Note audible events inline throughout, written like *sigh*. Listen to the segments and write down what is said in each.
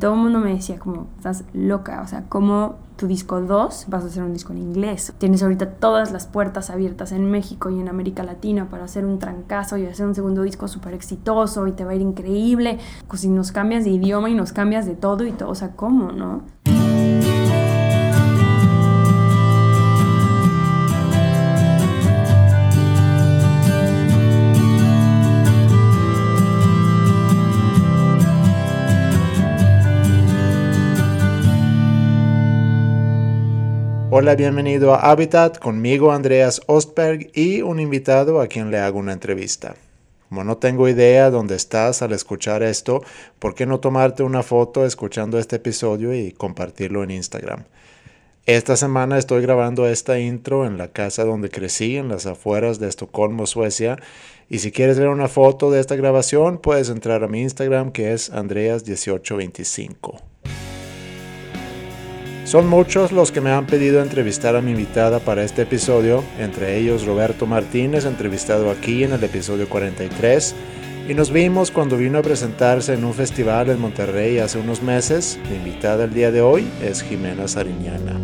todo el mundo me decía como, estás loca, o sea, ¿cómo tu disco 2 vas a hacer un disco en inglés? Tienes ahorita todas las puertas abiertas en México y en América Latina para hacer un trancazo y hacer un segundo disco súper exitoso y te va a ir increíble. Pues si nos cambias de idioma y nos cambias de todo y todo, o sea, ¿cómo, no? Hola, bienvenido a Habitat, conmigo Andreas Ostberg y un invitado a quien le hago una entrevista. Como no tengo idea dónde estás al escuchar esto, ¿por qué no tomarte una foto escuchando este episodio y compartirlo en Instagram? Esta semana estoy grabando esta intro en la casa donde crecí, en las afueras de Estocolmo, Suecia. Y si quieres ver una foto de esta grabación, puedes entrar a mi Instagram que es Andreas1825. Son muchos los que me han pedido entrevistar a mi invitada para este episodio, entre ellos Roberto Martínez, entrevistado aquí en el episodio 43, y nos vimos cuando vino a presentarse en un festival en Monterrey hace unos meses. Mi invitada el día de hoy es Jimena Sariñana.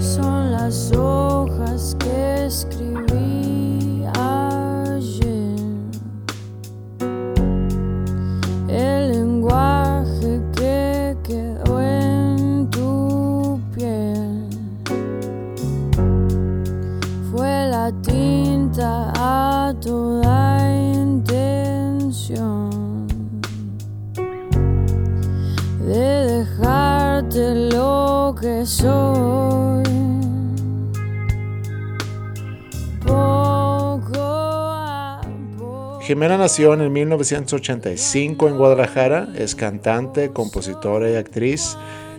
Son las hojas que escribí tinta a toda intención de dejarte lo que soy. Jimena nació en el 1985 en Guadalajara, es cantante, compositora y actriz.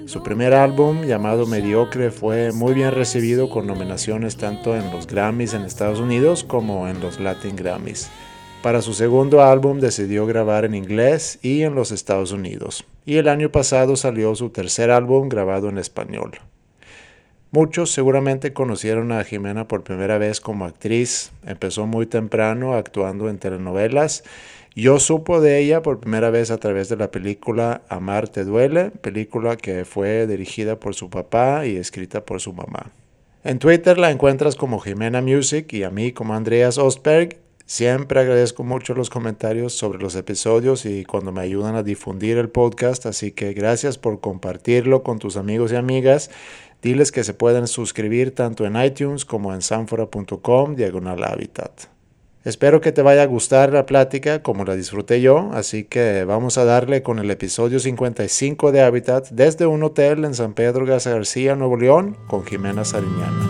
Su primer álbum, llamado Mediocre, fue muy bien recibido con nominaciones tanto en los Grammys en Estados Unidos como en los Latin Grammys. Para su segundo álbum decidió grabar en inglés y en los Estados Unidos. Y el año pasado salió su tercer álbum grabado en español. Muchos seguramente conocieron a Jimena por primera vez como actriz. Empezó muy temprano actuando en telenovelas. Yo supo de ella por primera vez a través de la película Amar te duele, película que fue dirigida por su papá y escrita por su mamá. En Twitter la encuentras como Jimena Music y a mí como Andreas Ostberg. Siempre agradezco mucho los comentarios sobre los episodios y cuando me ayudan a difundir el podcast, así que gracias por compartirlo con tus amigos y amigas. Diles que se pueden suscribir tanto en iTunes como en sanfora.com diagonal habitat. Espero que te vaya a gustar la plática como la disfruté yo, así que vamos a darle con el episodio 55 de Habitat desde un hotel en San Pedro Garza García, Nuevo León, con Jimena Sariñana.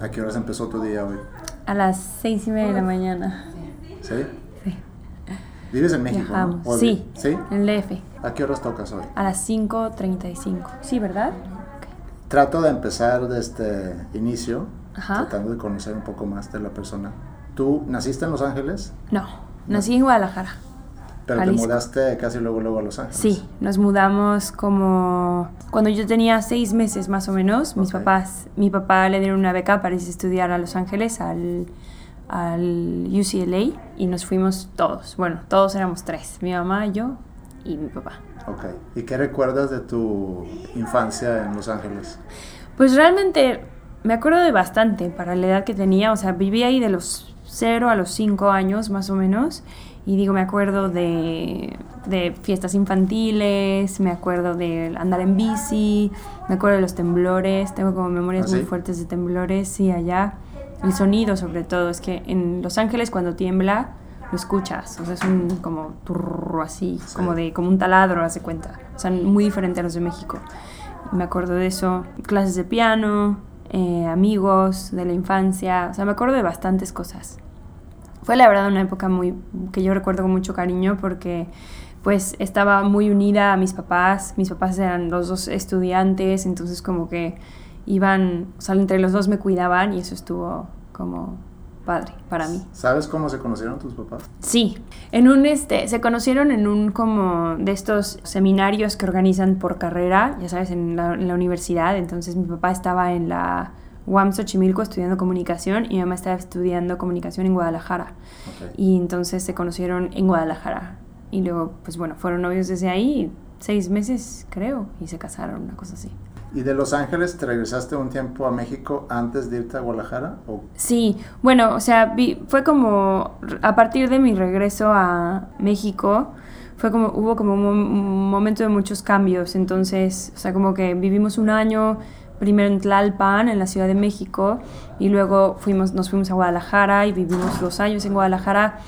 ¿A qué horas empezó tu día hoy? A las seis y media de la mañana. ¿Sí? Sí. ¿Vives en México? Viajamos. ¿no? ¿O- Sí, ¿Sí? en el DF. ¿A qué horas tocas hoy? A las 5.35. Sí, ¿verdad? Trato de empezar desde inicio, Ajá. tratando de conocer un poco más de la persona. ¿Tú naciste en Los Ángeles? No, nací en Guadalajara. Pero Jalisco. te mudaste casi luego luego a Los Ángeles. Sí, nos mudamos como cuando yo tenía seis meses más o menos. Mis papás, mi papá le dieron una beca para irse a estudiar a Los Ángeles, al, al UCLA, y nos fuimos todos. Bueno, todos éramos tres, mi mamá, yo y mi papá. Ok. ¿Y qué recuerdas de tu infancia en Los Ángeles? Pues realmente me acuerdo de bastante para la edad que tenía, o sea, viví ahí de los 0 a los 5 años más o menos. Y digo, me acuerdo de, de fiestas infantiles, me acuerdo de andar en bici, me acuerdo de los temblores, tengo como memorias ¿Ah, muy sí? fuertes de temblores, sí, allá. El sonido sobre todo, es que en Los Ángeles cuando tiembla lo escuchas, o sea, es un como turro así, Sí. como de como un taladro, hace cuenta. O sea, muy diferente a los de México. Y me acuerdo de eso, clases de piano, eh, amigos de la infancia, o sea, me acuerdo de bastantes cosas. Fue la verdad una época muy que yo recuerdo con mucho cariño porque pues estaba muy unida a mis papás, mis papás eran los dos estudiantes, entonces como que iban, o sea, entre los dos me cuidaban y eso estuvo como padre para mí. ¿Sabes cómo se conocieron tus papás? Sí, en un este, se conocieron en un como de estos seminarios que organizan por carrera, ya sabes, en la, en la universidad. Entonces mi papá estaba en la UAM Xochimilco estudiando comunicación y mi mamá estaba estudiando comunicación en Guadalajara. Y entonces se conocieron en Guadalajara. Y luego, pues bueno, fueron novios desde ahí, seis meses creo, y se casaron, una cosa así. ¿Y de Los Ángeles te regresaste un tiempo a México antes de irte a Guadalajara? ¿O Sí, bueno, o sea, vi- fue como a partir de mi regreso a México, fue como hubo como un, mom- un momento de muchos cambios, entonces, o sea, como que vivimos un año primero en Tlalpan, en la Ciudad de México, y luego fuimos, nos fuimos a Guadalajara y vivimos dos años en Guadalajara,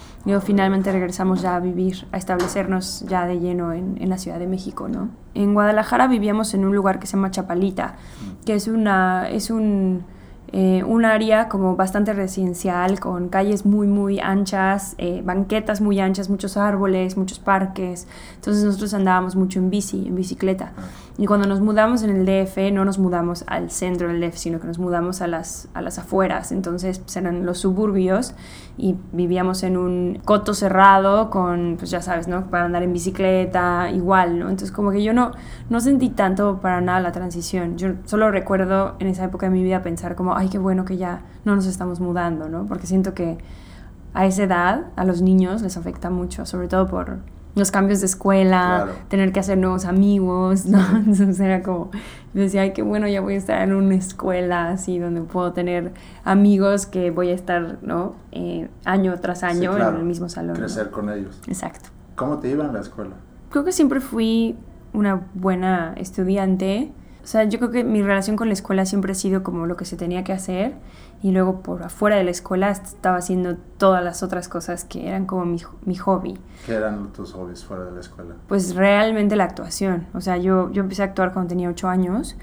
finalmente regresamos ya a vivir, a establecernos ya de lleno en, en la Ciudad de México, ¿no? En Guadalajara vivíamos en un lugar que se llama Chapalita, que es una, es un eh, un área como bastante residencial, con calles muy, muy anchas, eh, banquetas muy anchas, muchos árboles, muchos parques. Entonces nosotros andábamos mucho en bici, en bicicleta. Y cuando nos mudamos en el DF, no nos mudamos al centro del DF, sino que nos mudamos a las, a las afueras. Entonces pues, eran los suburbios y vivíamos en un coto cerrado con, pues ya sabes, ¿no? Para andar en bicicleta, igual, ¿no? Entonces como que yo no, no sentí tanto para nada la transición. Yo solo recuerdo en esa época de mi vida pensar como, ay, qué bueno que ya no nos estamos mudando, ¿no? Porque siento que a esa edad a los niños les afecta mucho, sobre todo por los cambios de escuela, Claro. tener que hacer nuevos amigos, ¿no? *laughs* Entonces era como, yo decía, ay, qué bueno, ya voy a estar en una escuela así donde puedo tener amigos que voy a estar, ¿no? Eh, año tras Sí, año claro, en el mismo salón. ¿no? crecer con ellos? Exacto. ¿Cómo te iba en la escuela? Creo que siempre fui una buena estudiante. O sea, yo creo que mi relación con la escuela siempre ha sido como lo que se tenía que hacer y luego por afuera de la escuela estaba haciendo todas las otras cosas que eran como mi, mi hobby. ¿Qué eran tus hobbies fuera de la escuela? Pues realmente la actuación. O sea, yo, yo empecé a actuar cuando tenía ocho años.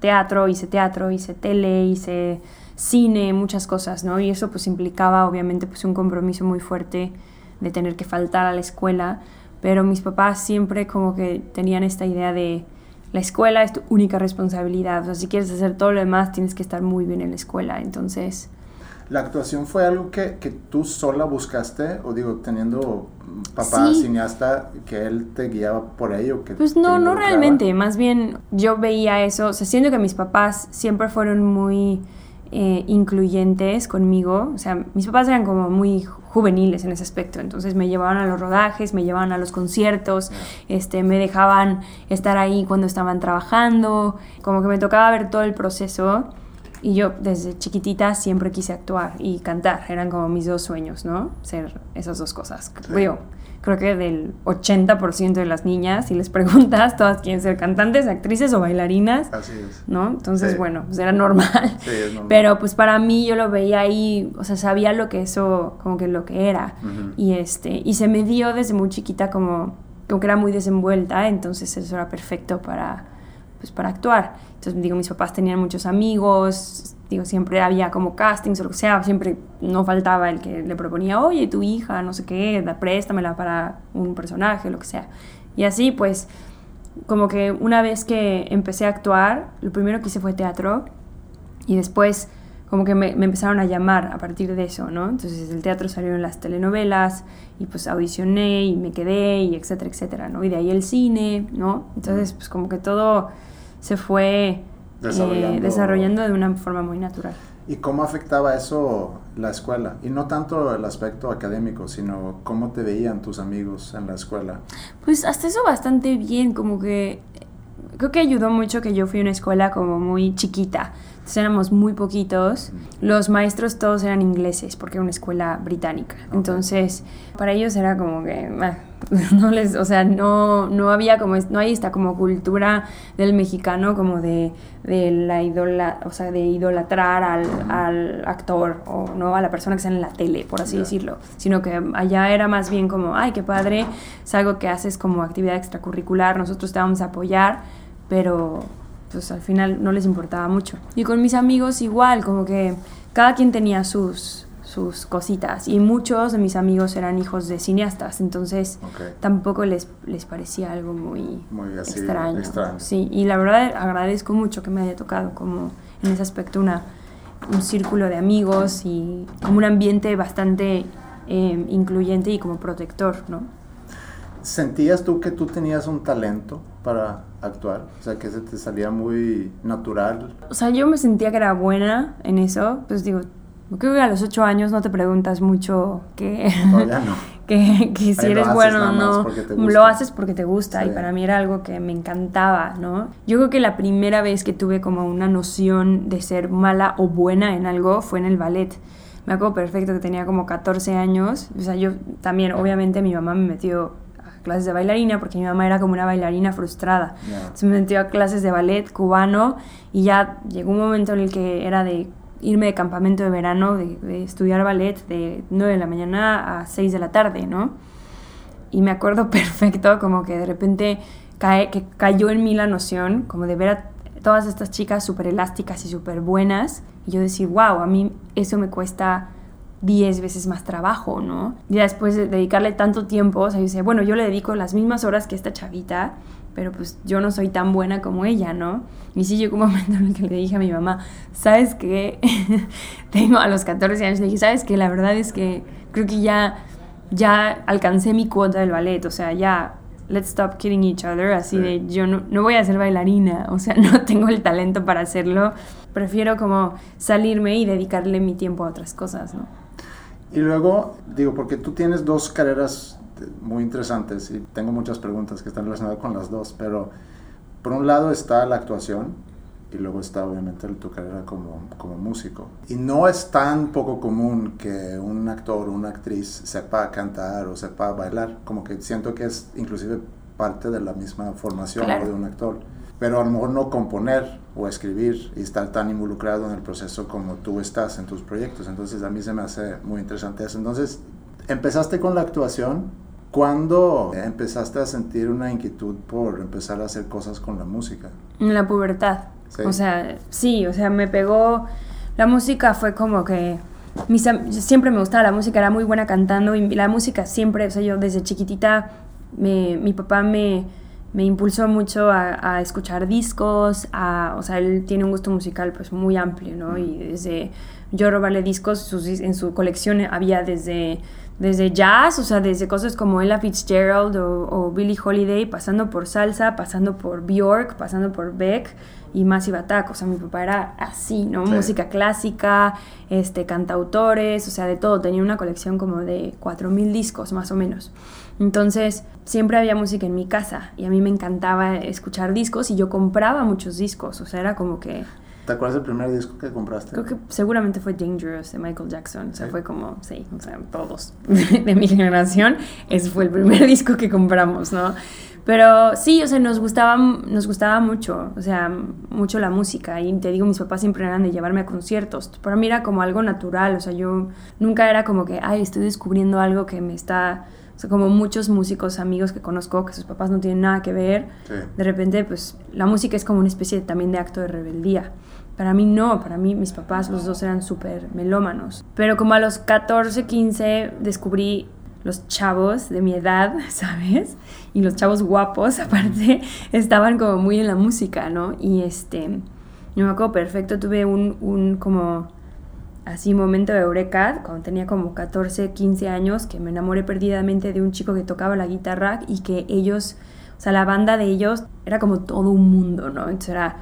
Teatro, hice teatro, hice tele, hice cine, muchas cosas, ¿no? Y eso pues implicaba obviamente pues un compromiso muy fuerte de tener que faltar a la escuela. Pero mis papás siempre como que tenían esta idea de la escuela es tu única responsabilidad. O sea, si quieres hacer todo lo demás, tienes que estar muy bien en la escuela. Entonces, ¿La actuación fue algo que, que tú sola buscaste? O digo, teniendo papá Sí. cineasta, que él te guiaba por ello? Que Pues no, no realmente, más bien yo veía eso, o sea, siento que mis papás siempre fueron muy eh, incluyentes conmigo, o sea, mis papás eran como muy juveniles en ese aspecto, entonces me llevaban a los rodajes, me llevaban a los conciertos, este, me dejaban estar ahí cuando estaban trabajando, como que me tocaba ver todo el proceso y yo desde chiquitita siempre quise actuar y cantar, eran como mis dos sueños, ¿no? Ser esas dos cosas. Sí. Creo que del 80% de las niñas, si les preguntas, *laughs* todas quieren ser cantantes, actrices o bailarinas, Así es. ¿no? Entonces, Sí. bueno, pues era normal. Sí, es normal. Pero pues para mí yo lo veía ahí, o sea, sabía lo que eso, como que lo que era. Ujú. Y este, y se me dio desde muy chiquita como, como que era muy desenvuelta, entonces eso era perfecto para, pues para actuar. Entonces, digo, mis papás tenían muchos amigos, digo, siempre había como castings o lo que sea, siempre no faltaba el que le proponía, oye, tu hija, no sé qué, da- préstamela para un personaje, lo que sea. Y así, pues, como que una vez que empecé a actuar, lo primero que hice fue teatro y después como que me, me empezaron a llamar a partir de eso, ¿no? Entonces del teatro salieron las telenovelas y pues audicioné y me quedé y etcétera, etcétera, ¿no? Y de ahí el cine, ¿no? Entonces pues como que todo se fue eh, Desarrollando. desarrollando de una forma muy natural. ¿Y cómo afectaba eso la escuela? Y no tanto el aspecto académico, sino cómo te veían tus amigos en la escuela. Pues hasta eso bastante bien, como que creo que ayudó mucho que yo fui a una escuela como muy chiquita. Entonces éramos muy poquitos. Los maestros todos eran ingleses porque era una escuela británica. Entonces, para ellos era como que ah, *laughs* no les, o sea, no no había como no hay esta como cultura del mexicano como de, de la idola, o sea, de idolatrar al, al actor o no a la persona que está en la tele, por así decirlo, sino que allá era más bien como, ay, qué padre, es algo que haces como actividad extracurricular, nosotros te vamos a apoyar, pero pues al final no les importaba mucho. Y con mis amigos igual, como que cada quien tenía sus, sus cositas y muchos de mis amigos eran hijos de cineastas, entonces tampoco les, les parecía algo muy, Muy así, extraño. extraño. Sí, y la verdad agradezco mucho que me haya tocado como en ese aspecto una, un círculo de amigos y como un ambiente bastante eh, incluyente y como protector, ¿no? ¿Sentías tú que tú tenías un talento para actuar? O sea, que se te salía muy natural. O sea, yo me sentía que era buena en eso. Pues digo, creo que a los ocho años no te preguntas mucho que, *laughs* Todavía no. que, que si Ahí eres bueno o no. Lo haces porque te gusta Sí. y para mí era algo que me encantaba, ¿no? Yo creo que la primera vez que tuve como una noción de ser mala o buena en algo fue en el ballet. Me acuerdo perfecto que tenía como 14 años. O sea, yo también, obviamente, mi mamá me metió clases de bailarina porque mi mamá era como una bailarina frustrada. Ya. Se me metió a clases de ballet cubano y ya llegó un momento en el que era de irme de campamento de verano, de, de estudiar ballet de 9 de la mañana a 6 de la tarde, ¿no? Y me acuerdo *laughs* perfecto como que de repente cae, que cayó en mí la noción como de ver a todas estas chicas súper elásticas y súper buenas y yo decir, wow, a mí eso me cuesta 10 veces más trabajo, ¿no? Y después de dedicarle tanto tiempo, o sea, yo bueno, yo le dedico las mismas horas que esta chavita, pero pues yo no soy tan buena como ella, ¿no? Y sí llegó un momento en el que le dije a mi mamá, ¿sabes qué? *laughs* Tengo a los 14 años, le dije, ¿sabes qué? La verdad es que creo que ya, ya alcancé mi cuota del ballet, o sea, ya, let's stop kidding each other, así Sí. de, yo no, no voy a ser bailarina, o sea, *laughs* no tengo el talento para hacerlo, prefiero como salirme y dedicarle mi tiempo a otras cosas, ¿no? Y luego, digo, porque tú tienes dos carreras muy interesantes y tengo muchas preguntas que están relacionadas con las dos, pero por un lado está la actuación y luego está obviamente tu carrera como, como músico. Y no es tan poco común que un actor o una actriz sepa cantar o sepa bailar, como que siento que es inclusive parte de la misma formación Claro. de un actor. Pero a lo mejor no componer o escribir y estar tan involucrado en el proceso como tú estás en tus proyectos. Entonces a mí se me hace muy interesante eso. Entonces, empezaste con la actuación. ¿Cuándo empezaste a sentir una inquietud por empezar a hacer cosas con la música? En la pubertad. Sí. O sea, sí, o sea, me pegó. La música fue como que. Mis, siempre me gustaba la música, era muy buena cantando. Y la música siempre, o sea, yo desde chiquitita, me, mi papá me, me impulsó mucho a, a escuchar discos. A, o sea, él tiene un gusto musical pues muy amplio, ¿no? Y desde. Yo robarle discos, sus en su colección había desde desde jazz, o sea, desde cosas como Ella Fitzgerald o, o Billie Holiday, pasando por salsa, pasando por Bjork, pasando por Beck y Massive Attack. O sea, mi papá era así, ¿no? Sí. Música clásica, este, cantautores, o sea, de todo. Tenía una colección como de 4.000 discos, más o menos. Entonces, siempre había música en mi casa y a mí me encantaba escuchar discos y yo compraba muchos discos. O sea, era como que... ¿Te acuerdas del primer disco que compraste? Creo que seguramente fue Dangerous de Michael Jackson. O sea, Sí. fue como, sí, o sea, todos *laughs* de mi generación. Ese fue el primer *laughs* disco que compramos, ¿no? Pero sí, o sea, nos gustaba, nos gustaba mucho, o sea, mucho la música. Y te digo, mis papás siempre eran de llevarme a conciertos. Para mí era como algo natural, o sea, yo nunca era como que, ay, estoy descubriendo algo que me está... O sea, como muchos músicos amigos que conozco, que sus papás no tienen nada que ver, Sí. de repente, pues la música es como una especie también de acto de rebeldía. Para mí no, para mí mis papás los dos eran súper melómanos. Pero como a los 14, 15 descubrí los chavos de mi edad, *laughs* ¿sabes? Y los chavos guapos, *laughs* aparte, estaban como muy en la música, ¿no? Y este, yo me acuerdo perfecto, tuve un, un como así momento de eureka cuando tenía como 14, 15 años, que me enamoré perdidamente de un chico que tocaba la guitarra y que ellos, o sea, la banda de ellos era como todo un mundo, ¿no? Entonces era,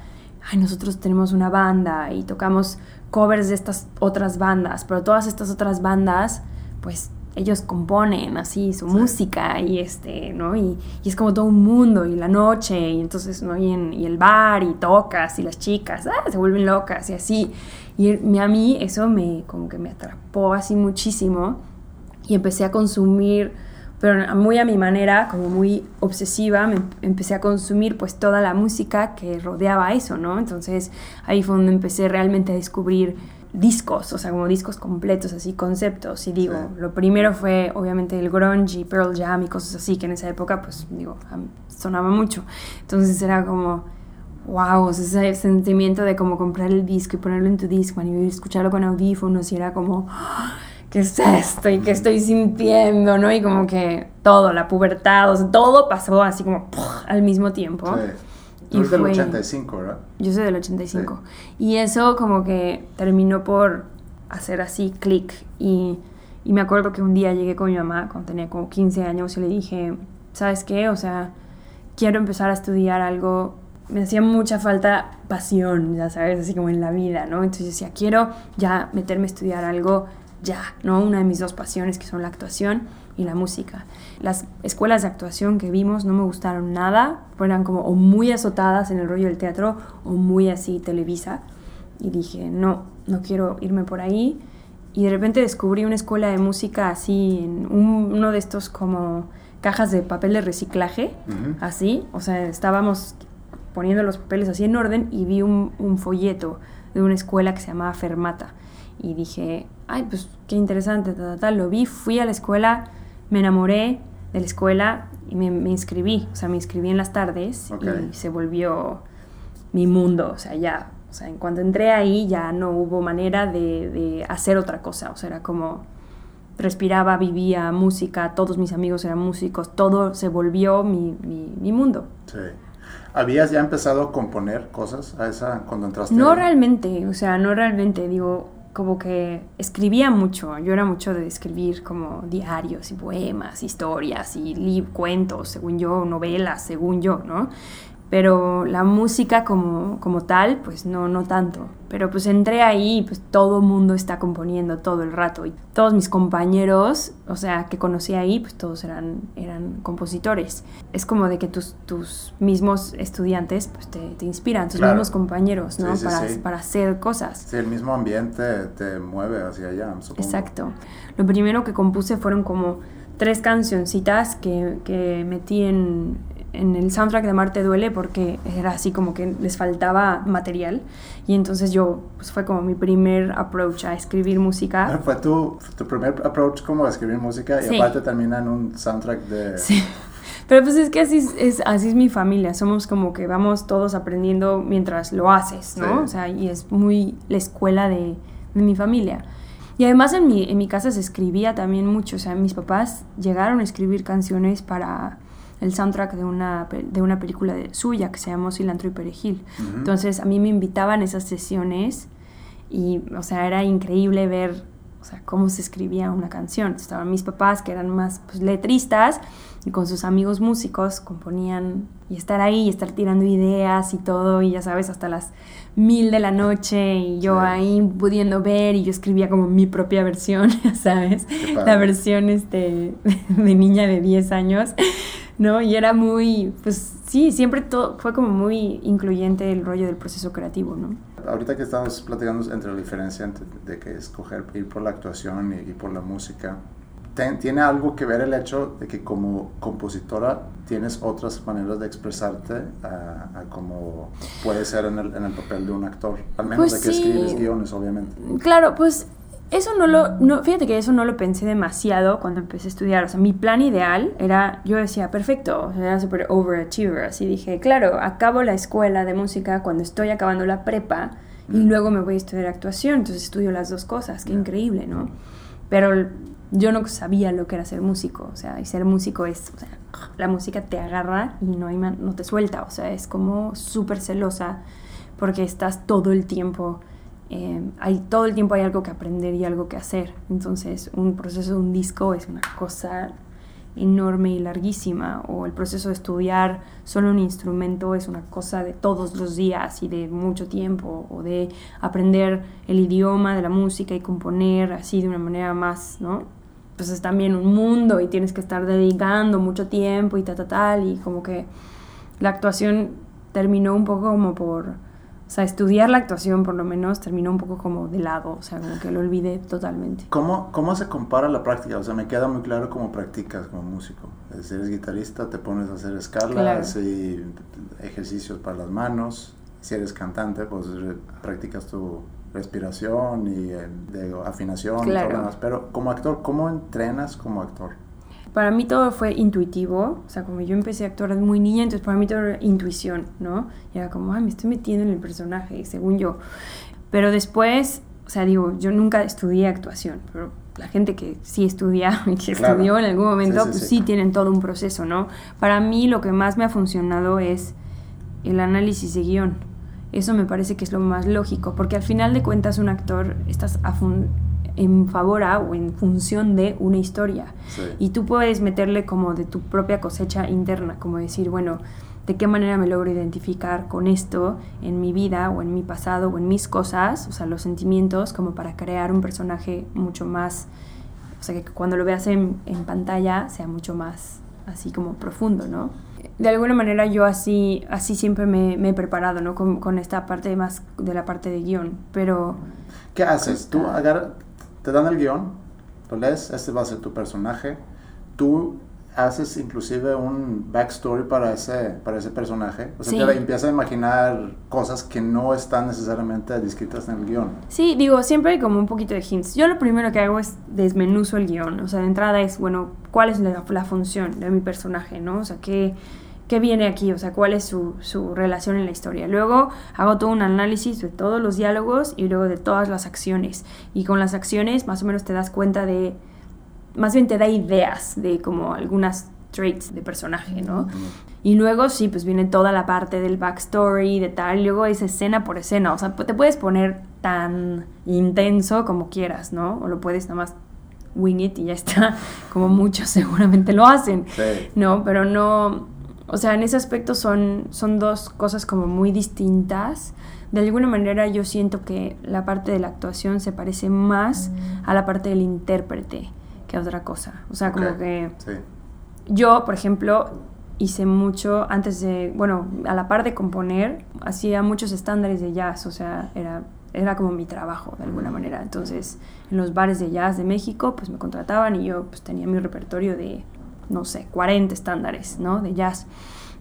ay, nosotros tenemos una banda y tocamos covers de estas otras bandas, pero todas estas otras bandas, pues ellos componen así su música y este, ¿no? Y, y es como todo un mundo y la noche y entonces, ¿no? Y, en, y el bar y tocas y las chicas, ah, se vuelven locas y así. Y a mí eso me, como que me atrapó así muchísimo y empecé a consumir, pero muy a mi manera, como muy obsesiva, me empecé a consumir pues toda la música que rodeaba eso, ¿no? Entonces ahí fue donde empecé realmente a descubrir discos, o sea, como discos completos, así, conceptos. Y digo, Sí. lo primero fue obviamente el grunge y Pearl Jam y cosas así, que en esa época, pues, digo, sonaba mucho. Entonces era como, wow, o sea, ese sentimiento de como comprar el disco y ponerlo en tu Discman y escucharlo con audífonos y era como, "Ah, ¿qué es esto? ¿Y qué estoy sintiendo? ¿No? Y como que todo, la pubertad, o sea, todo pasó así como al mismo tiempo. Sí. Tú Y eres del fue- 85, ¿verdad? Yo soy del 85. Y eso como que terminó por hacer así clic. Y, y me acuerdo que un día llegué con mi mamá cuando tenía como 15 años y le dije, ¿sabes qué? O sea, quiero empezar a estudiar algo. Me hacía mucha falta pasión, ya sabes, así como en la vida, ¿no? Entonces decía, quiero ya meterme a estudiar algo ya, ¿no? Una de mis dos pasiones que son la actuación y la música. Las escuelas de actuación que vimos no me gustaron nada, fueran como o muy azotadas en el rollo del teatro o muy así televisa. Y dije, no, no quiero irme por ahí. Y de repente descubrí una escuela de música así, en un- uno de estos como cajas de papel de reciclaje, así. O sea, estábamos poniendo los papeles así en orden y vi un, un folleto de una escuela que se llamaba Fermata. Y dije, ay, pues qué interesante, tal, tal. Lo vi, fui a la escuela, me enamoré de la escuela y me, me inscribí. O sea, me inscribí en las tardes y se volvió mi mundo. O sea, ya, o sea, en cuanto entré ahí ya no hubo manera de, de hacer otra cosa. O sea, era como respiraba, vivía música, todos mis amigos eran músicos, todo se volvió mi, mi, mi mundo. Sí. ¿Habías ya empezado a componer cosas a esa cuando entraste? No realmente, o sea, no realmente, digo, como que escribía mucho, yo era mucho de escribir como diarios y poemas, historias y cuentos, según yo, novelas, según yo, ¿no? Pero la música como, como tal, pues no, no tanto. Pero pues entré ahí y pues todo el mundo está componiendo todo el rato. Y todos mis compañeros, o sea, que conocí ahí, pues todos eran, eran compositores. Es como de que tus, tus mismos estudiantes pues te, te inspiran, tus Claro. mismos compañeros, ¿no? Sí, sí, para, sí. para hacer cosas. Sí, el mismo ambiente te mueve hacia allá, supongo. Exacto. Lo primero que compuse fueron como tres cancioncitas que, que metí en, en el soundtrack de Marte Duele porque era así como que les faltaba material y entonces yo pues fue como mi primer approach a escribir música. Fue tu, tu primer approach como a escribir música y Sí. aparte termina en un soundtrack de... Sí. *laughs* Pero pues es que así es, es- así es mi familia, somos como que vamos todos aprendiendo mientras lo haces, ¿no? Sí. O sea, y es muy la escuela de, de mi familia. Y además en mi, en mi casa se escribía también mucho, o sea, mis papás llegaron a escribir canciones para el soundtrack de una, de una película de, suya que se llamó Cilantro y Perejil. Ujú. Entonces a mí me invitaban a esas sesiones y, o sea, era increíble ver, o sea, cómo se escribía una canción. Estaban mis papás que eran más pues, letristas y con sus amigos músicos componían y estar ahí y estar tirando ideas y todo y ya sabes, hasta las mil de la noche y yo Sí. ahí pudiendo ver y yo escribía como mi propia versión, *laughs* ya sabes, la versión este, *laughs* de niña de 10 años. ¿No? Y era muy, pues sí, siempre todo fue como muy incluyente el rollo del proceso creativo, ¿no? Ahorita que estamos platicando entre la diferencia entre, de que escoger ir por la actuación y, y por la música, ¿ten- ¿tiene algo que ver el hecho de que como compositora tienes otras maneras de expresarte a, a como puede ser en el, en el papel de un actor? Al menos Pues de que sí. escribes guiones, obviamente. Claro, pues eso no lo, no, fíjate que eso no lo pensé demasiado cuando empecé a estudiar. O sea, mi plan ideal era, yo decía, perfecto, o sea, era súper overachiever. Así dije, claro, acabo la escuela de música cuando estoy acabando la prepa y luego me voy a estudiar actuación. Entonces estudio las dos cosas, qué increíble, ¿no? Pero yo no sabía lo que era ser músico. O sea, y ser músico es, o sea, la música te agarra y no, hay man- no te suelta. O sea, es como súper celosa porque estás todo el tiempo eh, hay todo el tiempo hay algo que aprender y algo que hacer. Entonces, un proceso de un disco es una cosa enorme y larguísima, o el proceso de estudiar solo un instrumento es una cosa de todos los días y de mucho tiempo, o de aprender el idioma de la música y componer así de una manera más, ¿no? Pues es también un mundo y tienes que estar dedicando mucho tiempo y tal, tal, tal, y como que la actuación terminó un poco como por o sea, estudiar la actuación por lo menos terminó un poco como de lado, o sea, como que lo olvidé totalmente. ¿Cómo, ¿Cómo se compara la práctica? O sea, me queda muy claro cómo practicas como músico. Decir, eres guitarrista, te pones a hacer escalas y ejercicios para las manos. Si eres cantante, pues practicas tu respiración y eh, de afinación y todo lo demás. Pero como actor, ¿cómo entrenas como actor? Para mí todo fue intuitivo, o sea, como yo empecé a actuar muy niña, entonces para mí todo era intuición, ¿no? Y era como, ay, me estoy metiendo en el personaje, según yo. Pero después, o sea, digo, yo nunca estudié actuación, pero la gente que sí estudia *laughs* y que Claro. estudió en algún momento, Sí, sí, pues sí. sí tienen todo un proceso, ¿no? Para mí lo que más me ha funcionado es el análisis de guion. Eso me parece que es lo más lógico, porque al final de cuentas un actor estás afun- en favor a o en función de una historia. Sí. Y tú puedes meterle como de tu propia cosecha interna, como decir, bueno, ¿de qué manera me logro identificar con esto en mi vida o en mi pasado o en mis cosas? O sea, los sentimientos como para crear un personaje mucho más, o sea, que cuando lo veas en, en pantalla sea mucho más así como profundo, ¿no? De alguna manera yo así, así siempre me, me he preparado, ¿no? Con, con esta parte más de la parte de guion, pero... ¿Qué haces? Tú agarra- te dan el guion, lo lees, este va a ser tu personaje. Tú haces inclusive un backstory para ese, para ese personaje. O sea, Sí. te empiezas a imaginar cosas que no están necesariamente descritas en el guion. Sí, digo, siempre hay como un poquito de hints. Yo lo primero que hago es desmenuzo el guion. O sea, de entrada es, bueno, ¿cuál es la, la función de mi personaje, no? O sea, ¿qué, qué viene aquí? O sea, ¿cuál es su, su relación en la historia? Luego hago todo un análisis de todos los diálogos y luego de todas las acciones. Y con las acciones más o menos te das cuenta de... Más bien te da ideas de como algunas traits de personaje, ¿no? Y luego sí, pues viene toda la parte del backstory, de tal, y luego es escena por escena, o sea, te puedes poner tan intenso como quieras, ¿no? O lo puedes nada más wing it y ya está, *laughs* como muchos seguramente lo hacen, Sí. ¿no? Pero no, o sea, en ese aspecto son, son dos cosas como muy distintas. De alguna manera yo siento que la parte de la actuación se parece más a la parte del intérprete que a otra cosa. O sea, como Ok. que Sí. yo, por ejemplo, hice mucho antes de, bueno, a la par de componer, hacía muchos estándares de jazz, o sea, era, era como mi trabajo de alguna manera. Entonces, en los bares de jazz de México, pues me contrataban y yo pues tenía mi repertorio de, no sé, 40 estándares, ¿no? De jazz.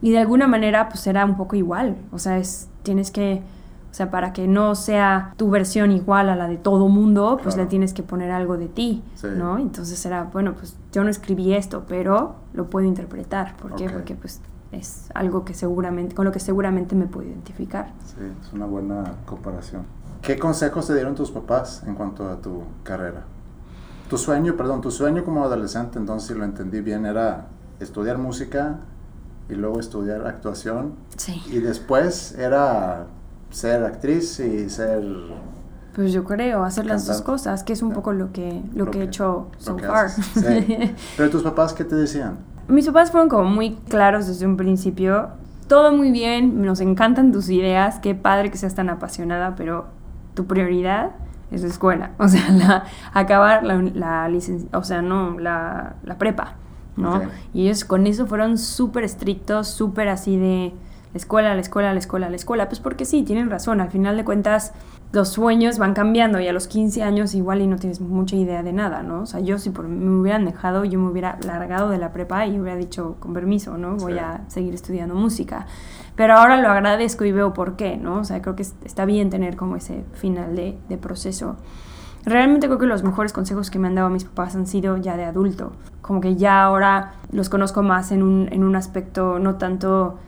Y de alguna manera, pues era un poco igual, o sea, es, tienes que... O sea, para que no sea tu versión igual a la de todo mundo, pues Claro. le tienes que poner algo de ti, Sí. ¿no? Entonces era, bueno, pues yo no escribí esto, pero lo puedo interpretar. ¿Por qué? Ok. Porque pues es algo que seguramente, con lo que seguramente me puedo identificar. Sí, es una buena comparación. ¿Qué consejos te dieron tus papás en cuanto a tu carrera? Tu sueño, perdón, tu sueño como adolescente, entonces si lo entendí bien, era estudiar música y luego estudiar actuación Sí. y después era ser actriz y ser... Pues yo creo, hacer las dos cosas, que es un poco lo que, lo, que he hecho so que far. Sí. *laughs* Pero tus papás, ¿qué te decían? Mis papás fueron como muy claros desde un principio. Todo muy bien, nos encantan tus ideas, qué padre que seas tan apasionada, pero tu prioridad es la escuela. *laughs* O sea, la, acabar la, la licencia, o sea, no, la, la prepa, ¿no? Y ellos con eso fueron súper estrictos, súper así de la escuela, la escuela, la escuela, la escuela. Pues porque sí, tienen razón. Al final de cuentas, los sueños van cambiando y a los 15 años igual y no tienes mucha idea de nada, ¿no? O sea, yo si por me hubieran dejado, yo me hubiera largado de la prepa y hubiera dicho, con permiso, ¿no? Voy Sí. a seguir estudiando música. Pero ahora lo agradezco y veo por qué, ¿no? O sea, creo que es- está bien tener como ese final de, de proceso. Realmente creo que los mejores consejos que me han dado mis papás han sido ya de adulto. Como que ya ahora los conozco más en un, en un aspecto no tanto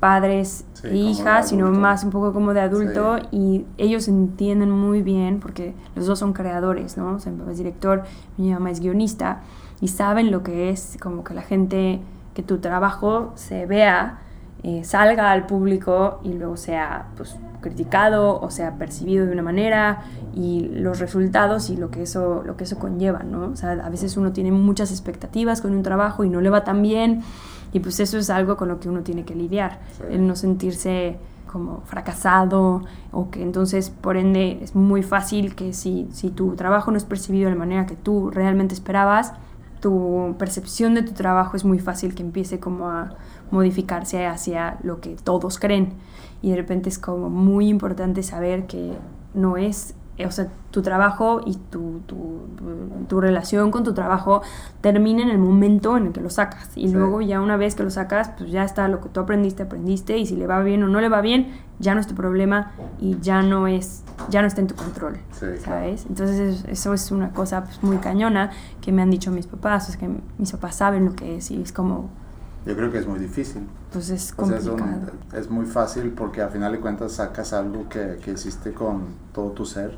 padres Sí, e hijas, sino más un poco como de adulto Sí. y ellos entienden muy bien porque los dos son creadores, ¿no? O sea, mi papá es director, mi mamá es guionista y saben lo que es como que la gente, que tu trabajo se vea, eh, salga al público y luego sea pues, criticado o sea percibido de una manera y los resultados y lo que eso lo que eso conlleva, ¿no? O sea, a veces uno tiene muchas expectativas con un trabajo y no le va tan bien y pues eso es algo con lo que uno tiene que lidiar, Sí. el no sentirse como fracasado o que entonces por ende es muy fácil que si, si tu trabajo no es percibido de la manera que tú realmente esperabas, tu percepción de tu trabajo es muy fácil que empiece como a modificarse hacia lo que todos creen y de repente es como muy importante saber que no es o sea, tu trabajo y tu, tu, tu relación con tu trabajo termina en el momento en el que lo sacas. Y Sí. luego ya una vez que lo sacas, pues ya está lo que tú aprendiste, aprendiste. Y si le va bien o no le va bien, ya no es tu problema y ya no es, ya no está en tu control. Sí, claro. ¿Sabes? Entonces eso, eso es una cosa pues, muy cañona que me han dicho mis papás. Es que mis papás saben lo que es y es como, Yo creo que es muy difícil. Pues es O sea, es, complicado. un- es muy fácil porque a final de cuentas sacas algo que, que hiciste con todo tu ser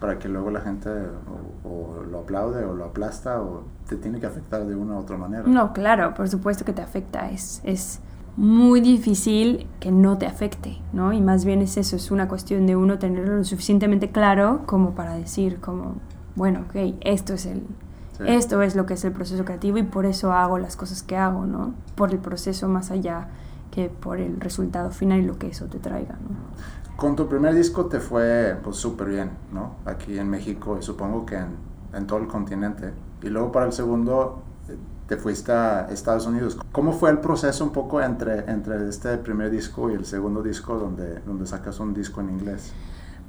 para que luego la gente o, o lo aplaude o lo aplasta o te tiene que afectar de una u otra manera. No, claro, por supuesto que te afecta. Es, es muy difícil que no te afecte, ¿no? Y más bien es eso, es una cuestión de uno tenerlo lo suficientemente claro como para decir, como, bueno, ok, esto es el... Esto es lo que es el proceso creativo y por eso hago las cosas que hago, ¿no? Por el proceso más allá que por el resultado final y lo que eso te traiga, ¿no? Con tu primer disco te fue pues súper bien, ¿no? Aquí en México y supongo que en, en todo el continente. Y luego para el segundo eh, te fuiste a Estados Unidos. ¿Cómo fue el proceso un poco entre, entre este primer disco y el segundo disco donde, donde sacas un disco en inglés?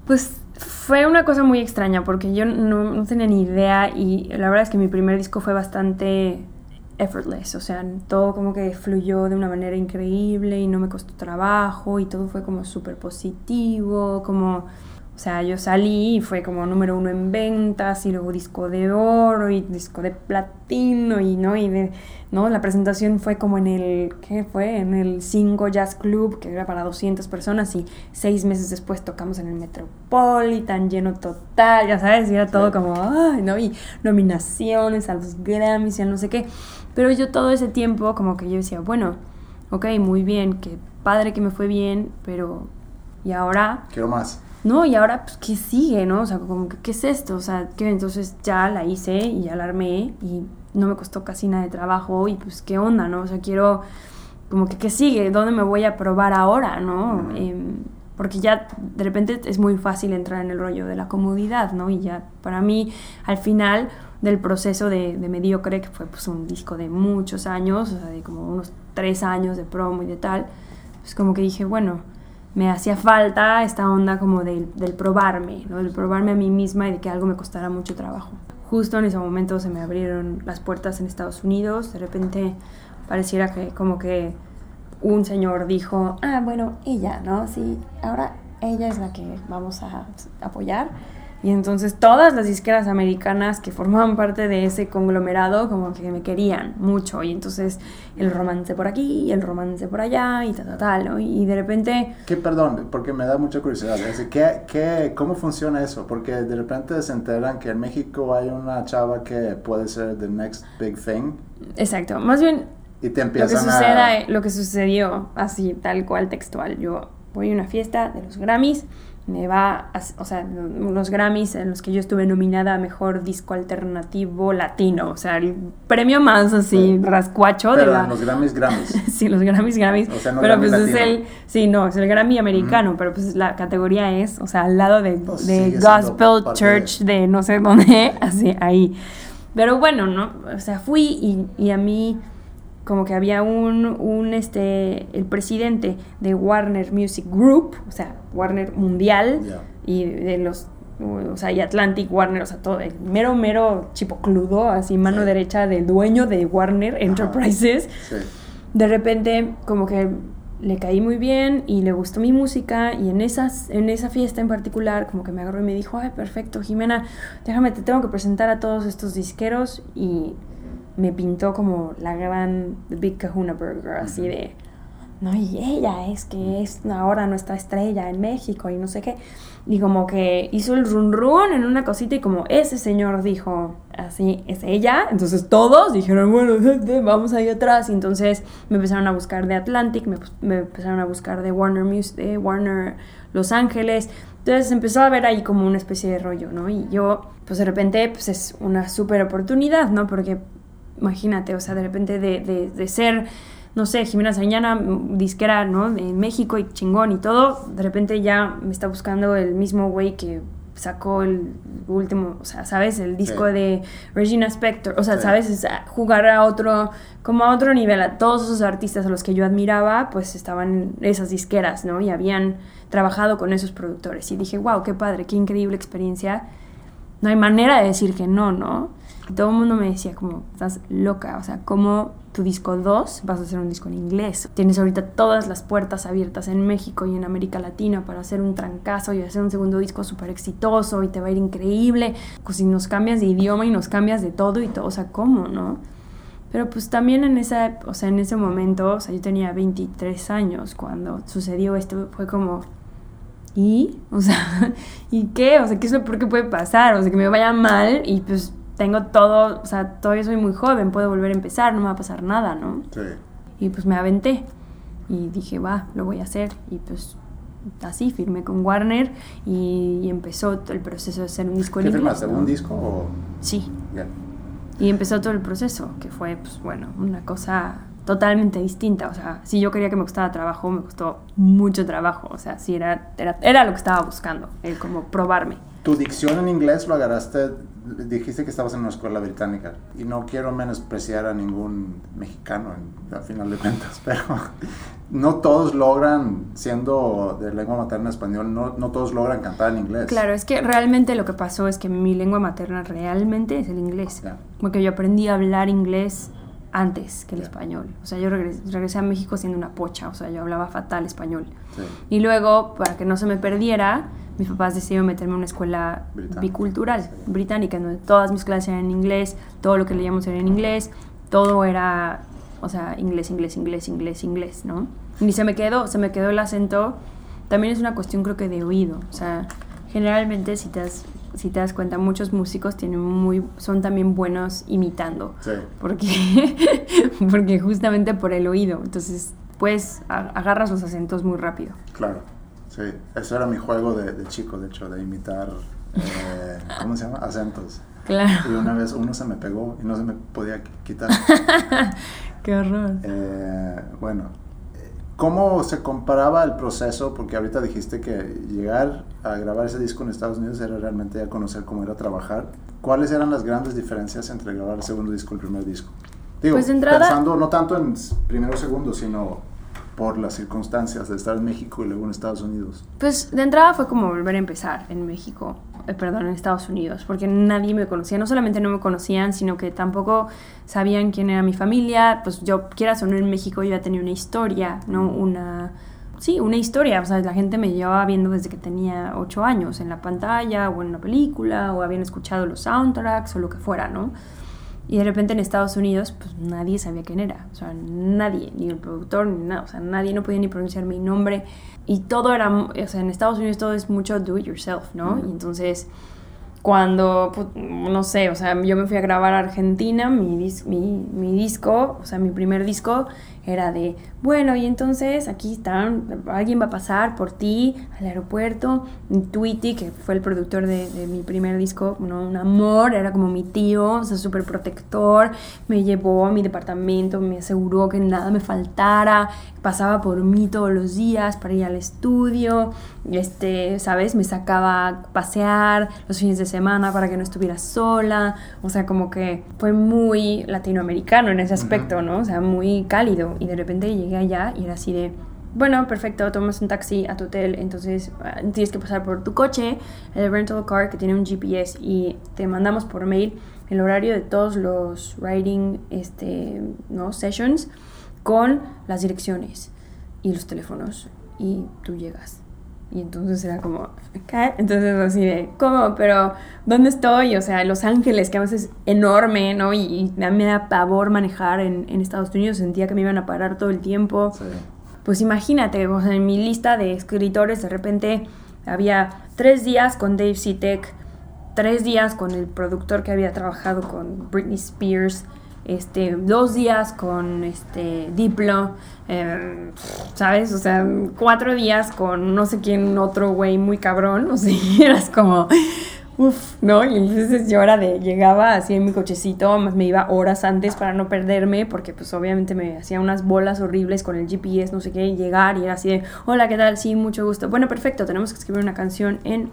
Pues fue una cosa muy extraña porque yo no, tenía ni idea y la verdad es que mi primer disco fue bastante effortless, o sea, todo como que fluyó de una manera increíble y no me costó trabajo y todo fue como súper positivo, como, o sea, yo salí y fue como número uno en ventas y luego disco de oro y disco de platino y no, y de, no, la presentación fue como en el, ¿qué fue? En el 5 Jazz Club, que era para 200 personas y seis meses después tocamos en el Metropolitan, lleno total, ya sabes, y era todo Sí. como, ay, no, y nominaciones a los Grammys y a no sé qué. Pero yo todo ese tiempo como que yo decía, bueno, ok, muy bien, que padre que me fue bien, pero ¿y ahora? Quiero más. No, y ahora, pues, ¿qué sigue, no? O sea, como que, ¿qué es esto? O sea, que entonces ya la hice y ya la armé y no me costó casi nada de trabajo y pues, ¿qué onda, no? O sea, quiero, como que, ¿qué sigue? ¿Dónde me voy a probar ahora, no? Em, porque ya de repente es muy fácil entrar en el rollo de la comodidad, ¿no? Y ya para mí, al final del proceso de, de Mediocre, que fue pues un disco de muchos años, o sea, de como unos tres años de promo y de tal, pues como que dije, bueno, me hacía falta esta onda como del, del probarme, ¿no? Del probarme a mí misma y de que algo me costara mucho trabajo. Justo en ese momento se me abrieron las puertas en Estados Unidos, de repente pareciera que como que un señor dijo, ah, bueno, ella, ¿no? Sí, ahora ella es la que vamos a apoyar. Y entonces todas las disqueras americanas que formaban parte de ese conglomerado como que me querían mucho. Y entonces el romance por aquí el romance por allá y tal, tal, tal, ¿no? Y de repente ¿Qué, perdón, porque me da mucha curiosidad. Decir, ¿qué, qué, ¿Cómo funciona eso? Porque de repente se enteran que en México hay una chava que puede ser the next big thing Exacto, más bien y te lo que, empiezan suceda, a... lo que sucedió, así tal cual textual. Yo voy a una fiesta de los Grammys, me va, a- o sea, los Grammys en los que yo estuve nominada a Mejor Disco Alternativo Latino, o sea, el premio más así Sí. rascuacho de Pero la... en los Grammys, Grammys. *laughs* Sí, los Grammys, Grammys. O sea, no pero Grammy pues es el. Sí, no, es el Grammy americano, pero pues la categoría es, o sea, al lado de, Pues de Gospel Church de... no sé dónde, *laughs* así, ahí. Pero bueno, ¿no? O sea, fui y, y a mí, como que había un, un, este, el presidente de Warner Music Group, o sea, Warner Mundial, y de los. O sea, y Atlantic Warner, o sea, todo, el mero, mero chipocludo, así, mano Sí. derecha del dueño de Warner Enterprises Sí. de repente como que le caí muy bien y le gustó mi música y en, esas, en esa fiesta en particular como que me agarró y me dijo, ay, perfecto, Jimena, déjame, te tengo que presentar a todos estos disqueros y me pintó como la gran The Big Kahuna Burger, así de, no, y ella es que es ahora nuestra estrella en México y no sé qué. Y como que hizo el run run en una cosita y como ese señor dijo, así, es ella. Entonces todos dijeron, bueno, *laughs* vamos ahí atrás. Y entonces me empezaron a buscar de Atlantic, me, me empezaron a buscar de Warner Music, de Warner Los Ángeles. Entonces empezó a ver ahí como una especie de rollo, ¿no? Y yo, pues de repente, pues es una súper oportunidad, ¿no? Porque imagínate, o sea, de repente de, de, de ser no sé, Jimena Sañana, disquera, ¿no? De México y chingón y todo, de repente ya me está buscando el mismo güey que sacó el último, o sea, ¿sabes? El disco Sí. de Regina Spector, o sea, Sí. ¿sabes? Es jugar a otro, como a otro nivel, a todos esos artistas a los que yo admiraba, pues estaban en esas disqueras, ¿no? Y habían trabajado con esos productores. Y dije, wow, qué padre, qué increíble experiencia. No hay manera de decir que no, ¿no? Y todo el mundo me decía como, estás loca, o sea, ¿cómo tu disco 2 vas a hacer un disco en inglés? Tienes ahorita todas las puertas abiertas en México y en América Latina para hacer un trancazo y hacer un segundo disco súper exitoso y te va a ir increíble. Pues si nos cambias de idioma y nos cambias de todo y todo, o sea, ¿cómo, no? Pero pues también en esa, o sea, en ese momento, o sea, yo tenía 23 años cuando sucedió esto, fue como, ¿y? O sea, *laughs* ¿y qué? O sea, ¿qué es lo peor que puede pasar? O sea, que me vaya mal y pues tengo todo, o sea, todavía soy muy joven, puedo volver a empezar, no me va a pasar nada, ¿no? Sí. Y pues me aventé y dije, va, lo voy a hacer. Y pues así, firmé con Warner y, y empezó el proceso de hacer un disco ¿Qué firmaste? ¿no? ¿Un disco o...? Sí, Ya. y empezó todo el proceso, que fue, pues bueno, una cosa totalmente distinta. O sea, si yo quería que me costara trabajo, me costó mucho trabajo. O sea, sí, era, era, era lo que estaba buscando, el como probarme. Tu dicción en inglés lo agarraste, dijiste que estabas en una escuela británica y no quiero menospreciar a ningún mexicano al final de cuentas, *laughs* pero no todos logran, siendo de lengua materna español, no, no todos logran cantar en inglés. Claro, es que realmente lo que pasó es que mi lengua materna realmente es el inglés. Ya. Porque yo aprendí a hablar inglés antes que el Ya. español. O sea, yo regresé, regresé a México siendo una pocha, o sea, yo hablaba fatal español. Sí. Y luego, para que no se me perdiera, mis papás decidieron meterme en una escuela Británica. bicultural, británica, en donde todas mis clases eran en inglés, todo lo que leíamos era en inglés, todo era, o sea, inglés, inglés, inglés, inglés, inglés, ¿no? Y se me quedó, se me quedó el acento. También es una cuestión, creo que, de oído. O sea, generalmente, si te das, si te das cuenta, muchos músicos tienen muy, son también buenos imitando Sí. porque, *laughs* porque justamente por el oído. Entonces, pues agarras los acentos muy rápido. Claro, sí. Eso era mi juego de, de chico, de hecho, de imitar, eh, ¿cómo se llama? Acentos. Claro. Y una vez uno se me pegó y no se me podía qui- quitar. *laughs* Qué horror. Eh, bueno, ¿cómo se comparaba el proceso? Porque ahorita dijiste que llegar a grabar ese disco en Estados Unidos era realmente ya conocer cómo era trabajar. ¿Cuáles eran las grandes diferencias entre grabar el segundo disco y el primer disco? Digo, Pues entrada- pensando no tanto en primero o segundo, sino por las circunstancias de estar en México y luego en Estados Unidos. Pues de entrada fue como volver a empezar en México, eh, perdón, en Estados Unidos, porque nadie me conocía. No solamente no me conocían, sino que tampoco sabían quién era mi familia. Pues yo, quieras o no, en México yo ya tenía una historia, ¿no? Una. Sí, una historia. O sea, la gente me llevaba viendo desde que tenía ocho años en la pantalla o en una película o habían escuchado los soundtracks o lo que fuera, ¿no? Y de repente en Estados Unidos, pues nadie sabía quién era. O sea, nadie, ni el productor, ni nada. O sea, nadie no podía ni pronunciar mi nombre. Y todo era, o sea, en Estados Unidos todo es mucho do it yourself, ¿no? Y entonces, cuando, pues, no sé, o sea, yo me fui a grabar a Argentina, mi, dis- mi, mi disco, o sea, mi primer disco era de, bueno, y entonces aquí están, alguien va a pasar por ti al aeropuerto. Tweety, que fue el productor de, de mi primer disco, ¿no? un amor, era como mi tío, o sea, súper protector, me llevó a mi departamento, me aseguró que nada me faltara, pasaba por mí todos los días para ir al estudio, este, ¿sabes? Me sacaba a pasear los fines de semana para que no estuviera sola, o sea, como que fue muy latinoamericano en ese aspecto, ¿no? O sea, muy cálido y de repente llegué allá y era así de... Bueno, perfecto, tomas un taxi a tu hotel, entonces ah, tienes que pasar por tu coche, el rental car que tiene un GPS y te mandamos por mail el horario de todos los riding este, ¿no? sessions con las direcciones y los teléfonos y tú llegas. Y entonces era como, ¿qué? Entonces así de, ¿cómo? Pero, ¿dónde estoy? O sea, Los Ángeles, que a veces es enorme, ¿no? Y, y a mí me da pavor manejar en, en Estados Unidos, sentía que me iban a parar todo el tiempo. Sí. Pues imagínate, o sea, en mi lista de escritores de repente había tres días con Dave Sitek, tres días con el productor que había trabajado con Britney Spears, este, dos días con este Diplo, eh, ¿sabes? O sea, cuatro días con no sé quién otro güey muy cabrón, *laughs* o sea, eras como, uff, ¿no? Y entonces yo era de, llegaba así en mi cochecito, me iba horas antes para no perderme, porque pues obviamente me hacía unas bolas horribles con el GPS, no sé qué, llegar y era así de, hola, ¿qué tal? Sí, mucho gusto. Bueno, perfecto, tenemos que escribir una canción en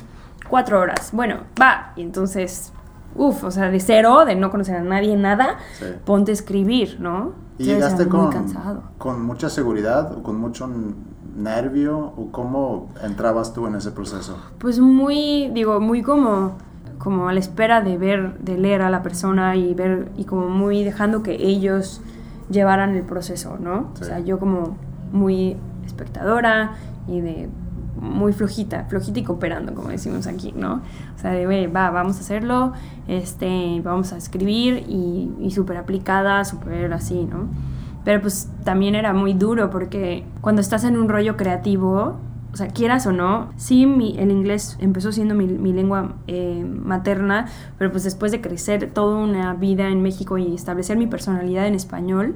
cuatro horas. Bueno, va. Y entonces, uff, o sea, de cero, de no conocer a nadie, nada, Sí. ponte a escribir, ¿no? ¿Y Debe llegaste con, cansado. con mucha seguridad o con mucho nervio o cómo entrabas tú en ese proceso? Pues muy, digo, muy como, como a la espera de ver, de leer a la persona y ver, y como muy dejando que ellos llevaran el proceso, ¿no? Sí. O sea, yo como muy espectadora y de muy flojita, flojita y cooperando, como decimos aquí, ¿no? O sea, de, "Güey, va, vamos a hacerlo, este, vamos a escribir y, y súper aplicada, súper así, ¿no? Pero pues también era muy duro porque cuando estás en un rollo creativo, o sea, quieras o no, sí, mi- el inglés empezó siendo mi, mi lengua eh, materna, pero pues después de crecer toda una vida en México y establecer mi personalidad en español,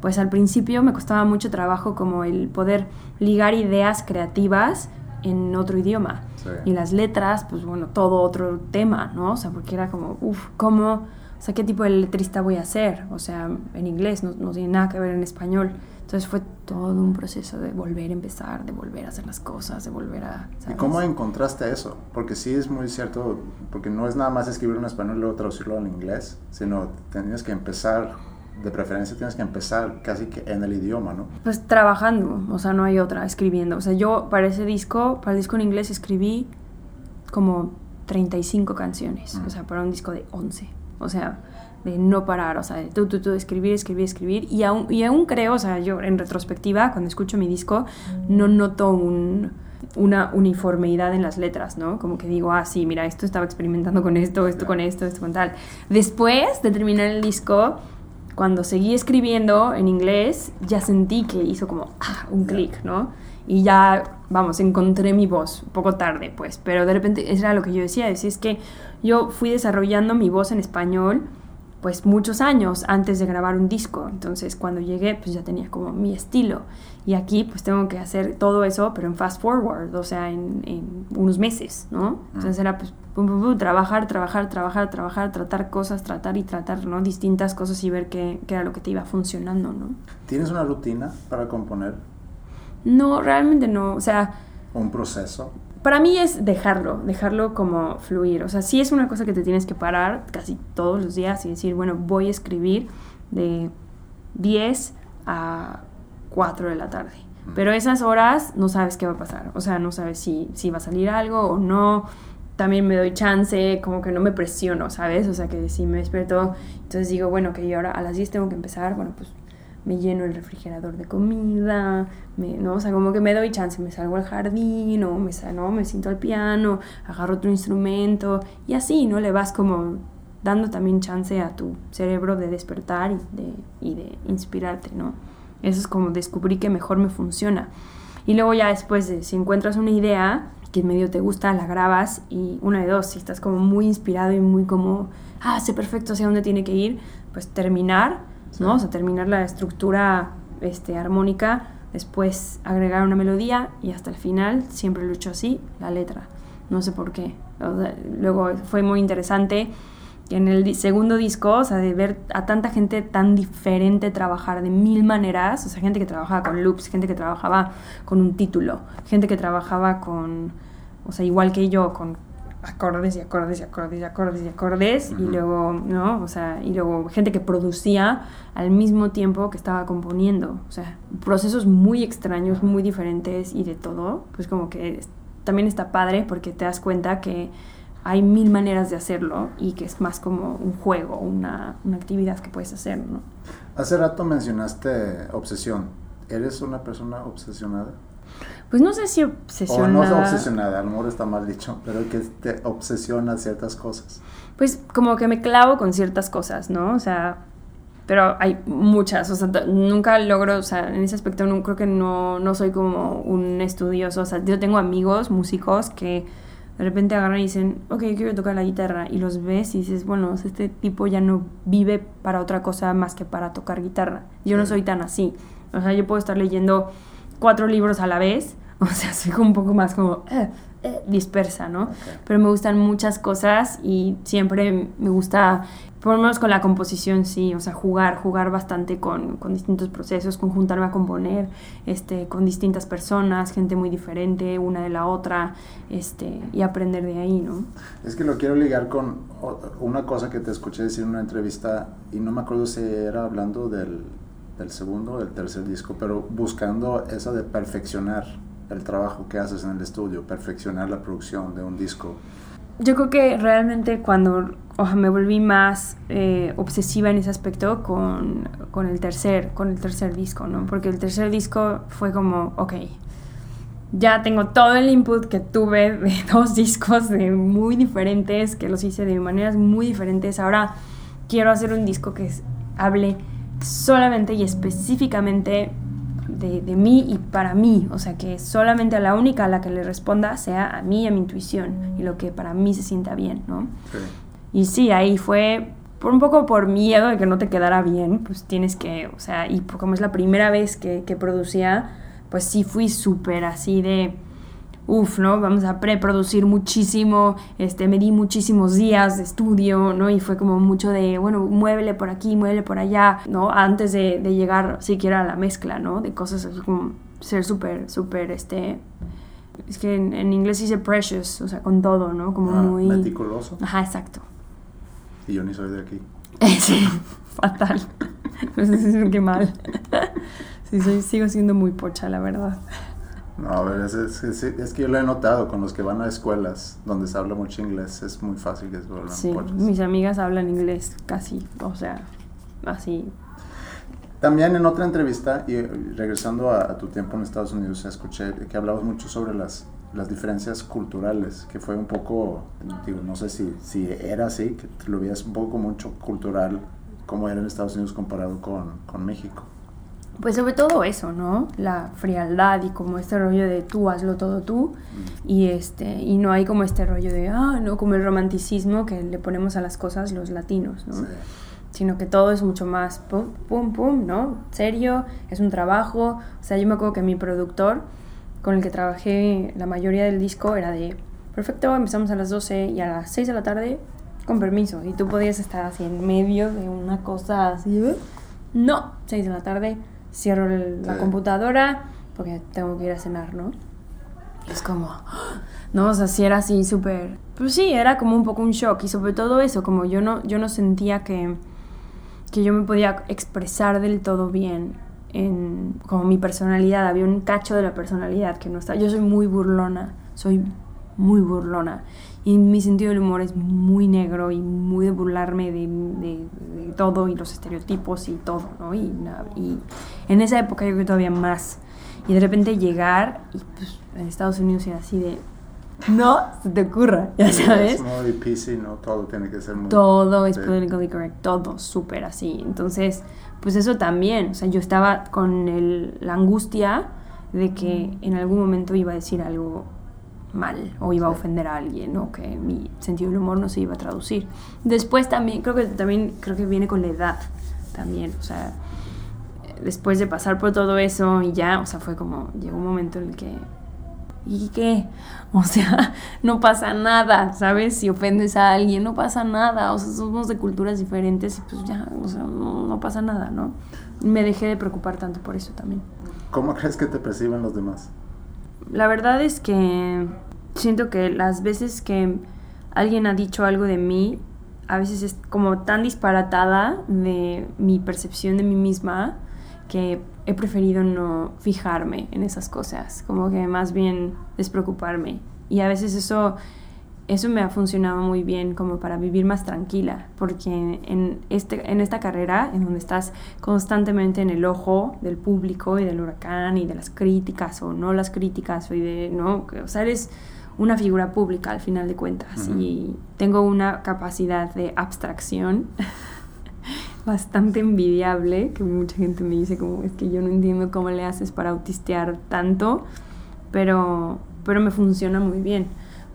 pues al principio me costaba mucho trabajo como el poder ligar ideas creativas en otro idioma. Sí. Y las letras, pues bueno, todo otro tema, ¿no? O sea, porque era como, uff, ¿cómo? O sea, ¿qué tipo de letrista voy a ser? O sea, en inglés no, no tiene nada que ver en español. Entonces fue todo un proceso de volver a empezar, de volver a hacer las cosas, de volver a... ¿Y ¿sabes? cómo encontraste eso? Porque sí es muy cierto, porque no es nada más escribir en español y luego traducirlo al inglés, sino tenías que empezar, de preferencia tienes que empezar casi que en el idioma, ¿no? Pues trabajando, o sea, no hay otra, escribiendo. O sea, yo para ese disco, para el disco en inglés escribí como 35 canciones, Mm. o sea, para un disco de 11. O sea, de no parar, o sea, de tú, tú, tú, escribir, escribir, escribir. Y aún, y aún creo, o sea, yo en retrospectiva, cuando escucho mi disco, no noto un, una uniformidad en las letras, ¿no? Como que digo, ah, sí, mira, esto estaba experimentando con esto, esto con esto, esto con tal. Después de terminar el disco, cuando seguí escribiendo en inglés, ya sentí que hizo como ah, un clic, ¿no? Y ya, vamos, encontré mi voz, un poco tarde, pues, pero de repente eso era lo que yo decía, decía, es que yo fui desarrollando mi voz en español, pues muchos años antes de grabar un disco, entonces cuando llegué, pues ya tenía como mi estilo, y aquí pues tengo que hacer todo eso, pero en fast forward, o sea, en, en unos meses, ¿no? Entonces era pues pum, pum, pum, trabajar, trabajar, trabajar, trabajar, tratar cosas, tratar y tratar, ¿no? Distintas cosas y ver qué, qué era lo que te iba funcionando, ¿no? ¿Tienes una rutina para componer? No, realmente no, o sea, ¿Un proceso? para mí es dejarlo, dejarlo como fluir. O sea, sí es una cosa que te tienes que parar casi todos los días y decir, bueno, voy a escribir de 10 a 4 de la tarde. Pero esas horas no sabes qué va a pasar. O sea, no sabes si, si va a salir algo o no. También me doy chance, como que no me presiono, ¿sabes? O sea, que si me despierto, entonces digo, bueno, que yo ahora a las 10 tengo que empezar, bueno, pues me lleno el refrigerador de comida, ¿no? O sea, como que me doy chance, me salgo al jardín o me, ¿no? me siento al piano, agarro otro instrumento y así, ¿no? Le vas como dando también chance a tu cerebro de despertar y de, y de inspirarte, ¿no? Eso es como descubrí que mejor me funciona. Y luego ya después, de, si encuentras una idea que medio te gusta, la grabas y una de dos, si estás como muy inspirado y muy como, ah, sé perfecto hacia dónde tiene que ir, pues terminar, ¿no? O sea, terminar la estructura este, armónica, después agregar una melodía y hasta el final, siempre hecho así, la letra. No sé por qué. O sea, luego fue muy interesante en el segundo disco, o sea, de ver a tanta gente tan diferente trabajar de mil maneras, o sea, gente que trabajaba con loops, gente que trabajaba con un título, gente que trabajaba con, o sea, igual que yo, con acordes y acordes y acordes y acordes y acordes, y luego, ¿no? O sea, y luego gente que producía al mismo tiempo que estaba componiendo, o sea, procesos muy extraños, muy diferentes y de todo, pues como que también está padre porque te das cuenta que hay mil maneras de hacerlo y que es más como un juego, una, una actividad que puedes hacer, ¿no? Hace rato mencionaste obsesión. ¿Eres una persona obsesionada? Pues no sé si O no obsesionada. obsesionada, a lo mejor está mal dicho, pero que te obsesiona ciertas cosas. Pues como que me clavo con ciertas cosas, ¿no? O sea, pero hay muchas, o sea, nunca logro, o sea, en ese aspecto no, creo que no, no soy como un estudioso, o sea, yo tengo amigos, músicos, que de repente agarran y dicen, ok, yo quiero tocar la guitarra, y los ves y dices, bueno, este tipo ya no vive para otra cosa más que para tocar guitarra. Yo no soy tan así, o sea, yo puedo estar leyendo cuatro libros a la vez, *laughs* o sea, soy como un poco más como eh, eh, dispersa, ¿no? Pero me gustan muchas cosas y siempre me gusta, por lo menos con la composición, sí, o sea, jugar, jugar bastante con, con distintos procesos, con juntarme a componer, este, con distintas personas, gente muy diferente, una de la otra, este, y aprender de ahí, ¿no? Es que lo quiero ligar con una cosa que te escuché decir en una entrevista y no me acuerdo si era hablando del, del segundo o del tercer disco, pero buscando esa de perfeccionar el trabajo que haces en el estudio, perfeccionar la producción de un disco. Yo creo que realmente cuando o sea, me volví más eh, obsesiva en ese aspecto con, con el tercer, con el tercer disco, ¿no? Porque el tercer disco fue como, ok, ya tengo todo el input que tuve *laughs* de dos discos de muy diferentes, que los hice de maneras muy diferentes. Ahora quiero hacer un disco que hable solamente y específicamente de, de mí y para mí. O sea, que solamente a la única a la que le responda sea a mí y a mi intuición y lo que para mí se sienta bien, ¿no? Y sí, ahí fue por un poco por miedo de que no te quedara bien, pues tienes que, o sea, y como es la primera vez que, que producía, pues sí fui súper así de, uff, ¿no? Vamos a preproducir muchísimo, este, me di muchísimos días de estudio, ¿no? Y fue como mucho de, bueno, muévele por aquí, muévele por allá, ¿no? Antes de, de llegar siquiera a la mezcla, ¿no? De cosas así como ser súper, súper, este... Es que en, en inglés dice precious, o sea, con todo, ¿no? Como Ah, muy... Meticuloso. Ajá, exacto. Y yo ni soy de aquí. *laughs* Sí, fatal. *laughs* Pues es que mal. *laughs* Sí, soy, sigo siendo muy pocha, la verdad. No, a ver, es, es- es- es que yo lo he notado con los que van a escuelas donde se habla mucho inglés, es muy fácil que se vuelvan Sí, pochos. mis amigas hablan inglés casi, o sea, así. También en otra entrevista, y regresando a, a tu tiempo en Estados Unidos, escuché que hablabas mucho sobre las, las diferencias culturales, que fue un poco, digo, no sé si, si era así, que lo veías un poco como un choque cultural, como era en Estados Unidos comparado con, con México. Pues sobre todo eso, ¿no? La frialdad y como este rollo de tú hazlo todo tú y este y no hay como este rollo de ah, no, como el romanticismo que le ponemos a las cosas los latinos, ¿no? Sí. Sino que todo es mucho más pum pum pum, ¿no? Serio, es un trabajo, o sea, yo me acuerdo que mi productor con el que trabajé la mayoría del disco era de perfecto, empezamos a las 12 y a las 6 de la tarde con permiso y tú podías estar así en medio de una cosa así, ¿eh? no, 6 de la tarde, cierro la Sí. computadora porque tengo que ir a cenar, ¿no? Es como, no, o sea, sí era así súper, pues sí, era como un poco un shock y sobre todo eso, como yo no, yo no sentía que, que yo me podía expresar del todo bien en como mi personalidad, había un cacho de la personalidad que no está, yo soy muy burlona, soy muy burlona y mi sentido del humor es muy negro y muy de burlarme de, de- de todo y los estereotipos y todo, ¿no? Y, y en esa época yo creo que todavía más. Y de repente llegar y pues en Estados Unidos era así de, no, se te ocurra, ya sabes. Es muy PC, ¿no? Todo tiene que ser muy... Todo es politically correct, todo súper así. Entonces, pues eso también, o sea, yo estaba con el- la angustia de que en algún momento iba a decir algo mal o iba a ofender a alguien o que mi sentido del humor no se iba a traducir. Después también, creo que también creo que viene con la edad también, o sea, después de pasar por todo eso y ya, o sea, fue como, llegó un momento en el que, ¿y qué? *laughs* O sea, *laughs* no pasa nada, ¿sabes? Si ofendes a alguien, no pasa nada, o sea, somos de culturas diferentes y pues ya, o sea, no, no pasa nada, ¿no? Me dejé de preocupar tanto por eso también. ¿Cómo crees que te perciben los demás? La verdad es que siento que las veces que alguien ha dicho algo de mí, a veces es como tan disparatada de mi percepción de mí misma que he preferido no fijarme en esas cosas, como que más bien despreocuparme. Y a veces eso, eso me ha funcionado muy bien como para vivir más tranquila, porque en, este, en esta carrera, en donde estás constantemente en el ojo del público y del huracán y de las críticas o no las críticas, o, de, ¿no? o sea, eres una figura pública al final de cuentas y tengo una capacidad de abstracción *laughs* bastante envidiable, que mucha gente me dice como es que yo no entiendo cómo le haces para autistear tanto, pero, pero me funciona muy bien,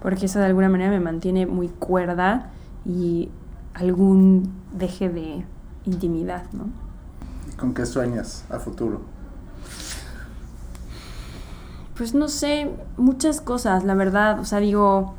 porque eso de alguna manera me mantiene muy cuerda y algún deje de intimidad, ¿no? ¿Con qué sueñas a futuro? Pues no sé, muchas cosas, la verdad, o sea, digo,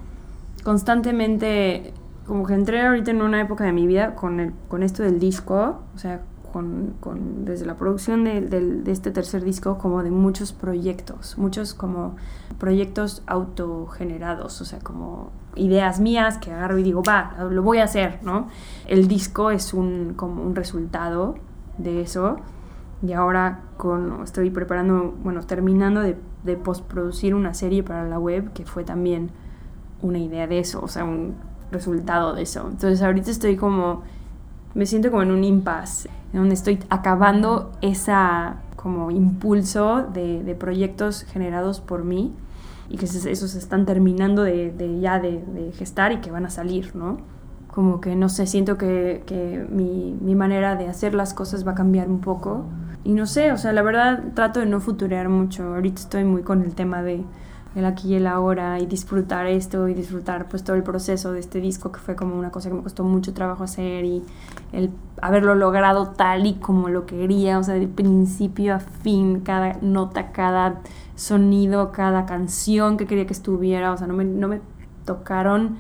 constantemente, como que entré ahorita en una época de mi vida con, el, con esto del disco, o sea, con, con- desde la producción de, del- de este tercer disco, como de muchos proyectos, muchos como proyectos autogenerados, o sea, como ideas mías que agarro y digo, va, lo voy a hacer, ¿no? El disco es un, como un resultado de eso. Y ahora con, estoy preparando, bueno, terminando de, de postproducir una serie para la web que fue también una idea de eso, o sea, un resultado de eso. Entonces ahorita estoy como, me siento como en un impasse, en donde estoy acabando esa como impulso de, de proyectos generados por mí y que esos están terminando de, de ya de, de gestar y que van a salir, ¿no? Como que no sé, siento que, que mi, mi manera de hacer las cosas va a cambiar un poco. Y no sé, o sea, la verdad trato de no futurear mucho. Ahorita estoy muy con el tema de, el aquí y el ahora y disfrutar esto y disfrutar pues todo el proceso de este disco que fue como una cosa que me costó mucho trabajo hacer y el haberlo logrado tal y como lo quería, o sea, de principio a fin, cada nota, cada sonido, cada canción que quería que estuviera, o sea, no me, no me tocaron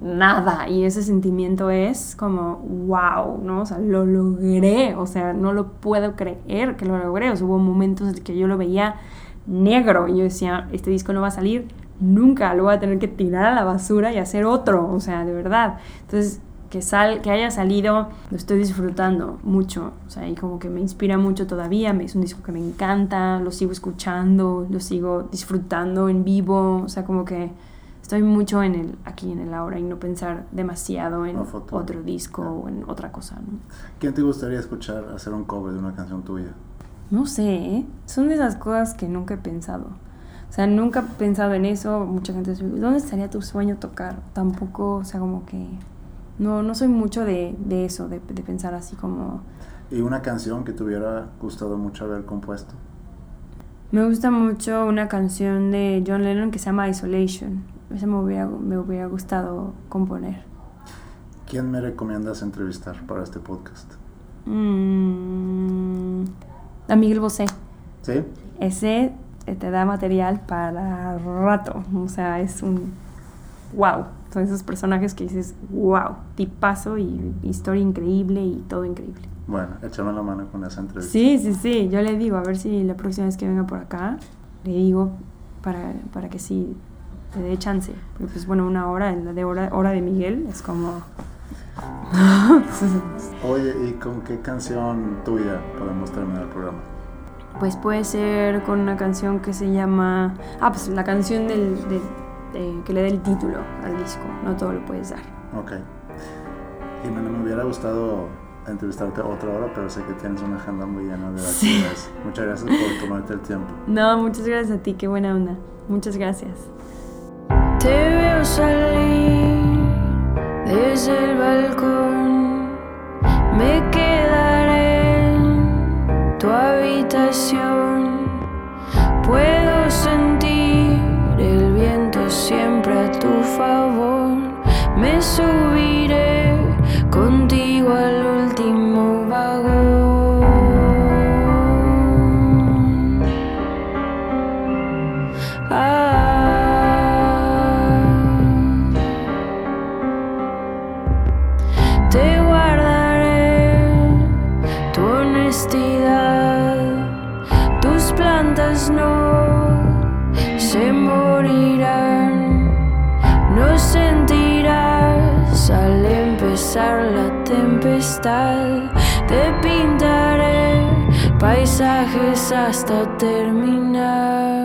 nada y ese sentimiento es como wow, ¿no? O sea, lo logré, o sea, no lo puedo creer que lo logré, o sea, hubo momentos en que yo lo veía negro y yo decía, este disco no va a salir nunca, lo voy a tener que tirar a la basura y hacer otro, o sea, de verdad. Entonces, que, sal, que haya salido, lo estoy disfrutando mucho, o sea, y como que me inspira mucho todavía, es un disco que me encanta, lo sigo escuchando, lo sigo disfrutando en vivo, o sea, como que estoy mucho en el aquí en el ahora y no pensar demasiado en otro disco o en otra cosa, ¿no? ¿Quién te gustaría escuchar hacer un cover de una canción tuya? No sé, ¿eh? son de esas cosas que nunca he pensado. O sea, nunca he pensado en eso. Mucha gente dice, ¿dónde estaría tu sueño tocar? Tampoco, o sea, como que... No, no soy mucho de, de eso, de, de pensar así como... ¿Y una canción que te hubiera gustado mucho haber compuesto? Me gusta mucho una canción de John Lennon que se llama Isolation. Esa me hubiera, me hubiera gustado componer. ¿Quién me recomiendas entrevistar para este podcast? Mm, a Miguel Bosé. ¿Sí? ese eh, te da material para rato. O sea, es un wow. Son esos personajes que dices, wow, tipazo y historia increíble y todo increíble. Bueno, échame la mano con esa entrevista. Sí, sí, sí. Yo le digo, a ver si la próxima vez que venga por acá, le digo para, para que sí te dé chance. Porque, pues bueno, una hora, la de hora, hora de Miguel, es como. Oye, ¿y con qué canción tuya podemos terminar el programa? Pues puede ser con una canción que se llama. Ah, pues la canción del, del- de- que le dé el título al disco. No todo lo puedes dar. Ok. Jimena, me hubiera gustado entrevistarte otra hora, pero sé que tienes una agenda muy llena de Sí. actividades. Muchas gracias por tomarte el tiempo. No, muchas gracias a ti, qué buena onda. Muchas gracias. Te veo salir desde el balcón. Me quedaré en tu habitación. Puedo sentir el viento siempre a tu favor. Me subiré contigo al paisajes hasta terminar.